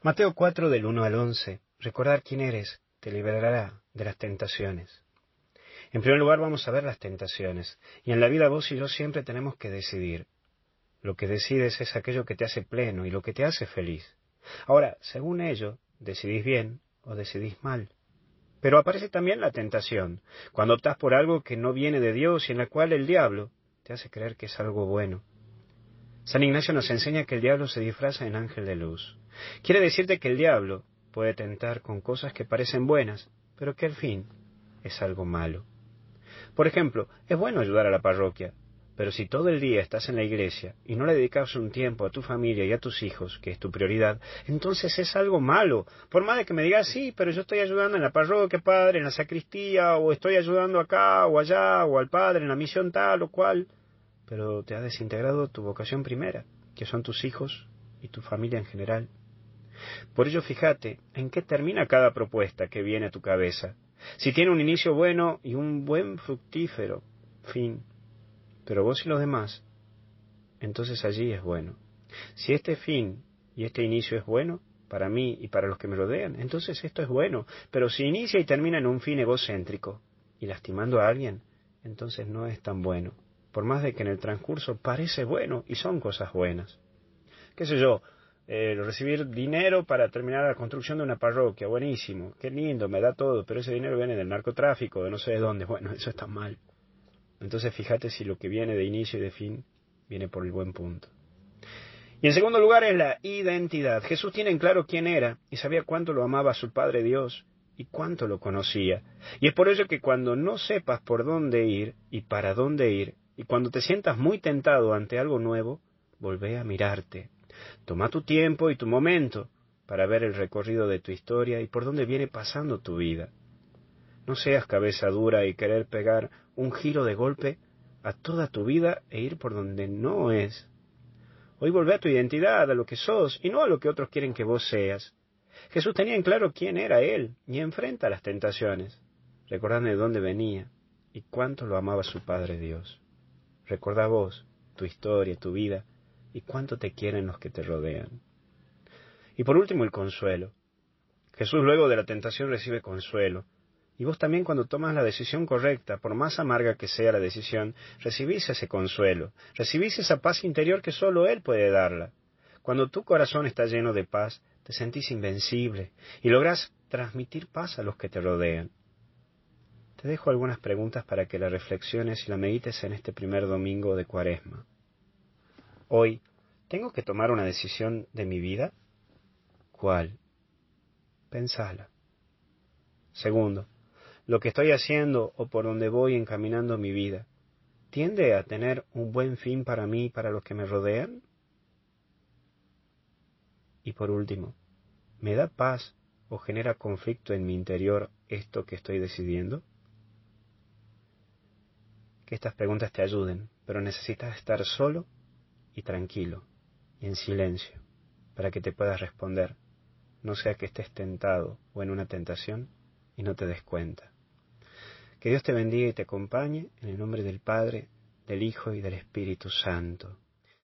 Mateo 4 del 1 al 11. Recordar quién eres te liberará de las tentaciones. En primer lugar vamos a ver las tentaciones. Y en la vida vos y yo siempre tenemos que decidir. Lo que decides es aquello que te hace pleno y lo que te hace feliz. Ahora, según ello, decidís bien o decidís mal. Pero aparece también la tentación, cuando optás por algo que no viene de Dios y en la cual el diablo te hace creer que es algo bueno. San Ignacio nos enseña que el diablo se disfraza en ángel de luz. Quiere decirte que el diablo puede tentar con cosas que parecen buenas, pero que al fin es algo malo. Por ejemplo, es bueno ayudar a la parroquia, pero si todo el día estás en la iglesia y no le dedicas un tiempo a tu familia y a tus hijos, que es tu prioridad, entonces es algo malo. Por más de que me digas, sí, pero yo estoy ayudando en la parroquia, padre, en la sacristía, o estoy ayudando acá o allá, o al padre en la misión tal o cual pero te ha desintegrado tu vocación primera, que son tus hijos y tu familia en general. Por ello fíjate en qué termina cada propuesta que viene a tu cabeza. Si tiene un inicio bueno y un buen fructífero fin, pero vos y los demás, entonces allí es bueno. Si este fin y este inicio es bueno, para mí y para los que me rodean, entonces esto es bueno, pero si inicia y termina en un fin egocéntrico y lastimando a alguien, entonces no es tan bueno por más de que en el transcurso parece bueno y son cosas buenas. ¿Qué sé yo? Eh, recibir dinero para terminar la construcción de una parroquia, buenísimo, qué lindo, me da todo, pero ese dinero viene del narcotráfico, de no sé de dónde, bueno, eso está mal. Entonces fíjate si lo que viene de inicio y de fin viene por el buen punto. Y en segundo lugar es la identidad. Jesús tiene en claro quién era y sabía cuánto lo amaba su Padre Dios y cuánto lo conocía. Y es por ello que cuando no sepas por dónde ir y para dónde ir, y cuando te sientas muy tentado ante algo nuevo, volvé a mirarte. Toma tu tiempo y tu momento para ver el recorrido de tu historia y por dónde viene pasando tu vida. No seas cabeza dura y querer pegar un giro de golpe a toda tu vida e ir por donde no es. Hoy volvé a tu identidad, a lo que sos, y no a lo que otros quieren que vos seas. Jesús tenía en claro quién era Él y enfrenta las tentaciones, recordando de dónde venía y cuánto lo amaba su Padre Dios. Recuerda vos, tu historia, tu vida, y cuánto te quieren los que te rodean. Y por último, el consuelo. Jesús luego de la tentación recibe consuelo. Y vos también cuando tomas la decisión correcta, por más amarga que sea la decisión, recibís ese consuelo, recibís esa paz interior que solo Él puede darla. Cuando tu corazón está lleno de paz, te sentís invencible y lográs transmitir paz a los que te rodean. Te dejo algunas preguntas para que la reflexiones y la medites en este primer domingo de Cuaresma. Hoy, ¿tengo que tomar una decisión de mi vida? ¿Cuál? Pensala. Segundo, ¿lo que estoy haciendo o por donde voy encaminando mi vida tiende a tener un buen fin para mí y para los que me rodean? Y por último, ¿me da paz o genera conflicto en mi interior esto que estoy decidiendo? Que estas preguntas te ayuden, pero necesitas estar solo y tranquilo y en silencio para que te puedas responder, no sea que estés tentado o en una tentación y no te des cuenta. Que Dios te bendiga y te acompañe en el nombre del Padre, del Hijo y del Espíritu Santo.